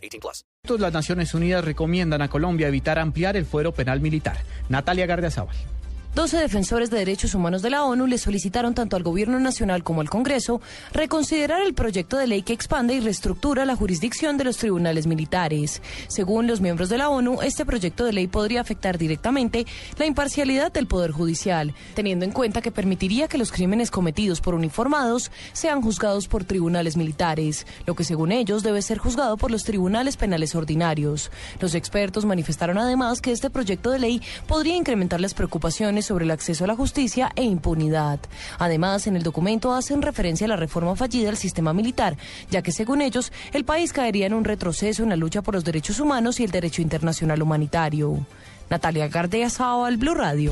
18 plus. Las Naciones Unidas recomiendan a Colombia evitar ampliar el fuero penal militar. Natalia Gardiazabal. 12 defensores de derechos humanos de la ONU le solicitaron tanto al Gobierno Nacional como al Congreso reconsiderar el proyecto de ley que expande y reestructura la jurisdicción de los tribunales militares. Según los miembros de la ONU, este proyecto de ley podría afectar directamente la imparcialidad del Poder Judicial, teniendo en cuenta que permitiría que los crímenes cometidos por uniformados sean juzgados por tribunales militares, lo que según ellos debe ser juzgado por los tribunales penales ordinarios. Los expertos manifestaron además que este proyecto de ley podría incrementar las preocupaciones sobre el acceso a la justicia e impunidad. Además, en el documento hacen referencia a la reforma fallida del sistema militar, ya que según ellos, el país caería en un retroceso en la lucha por los derechos humanos y el derecho internacional humanitario. Natalia Gardea al Blue Radio.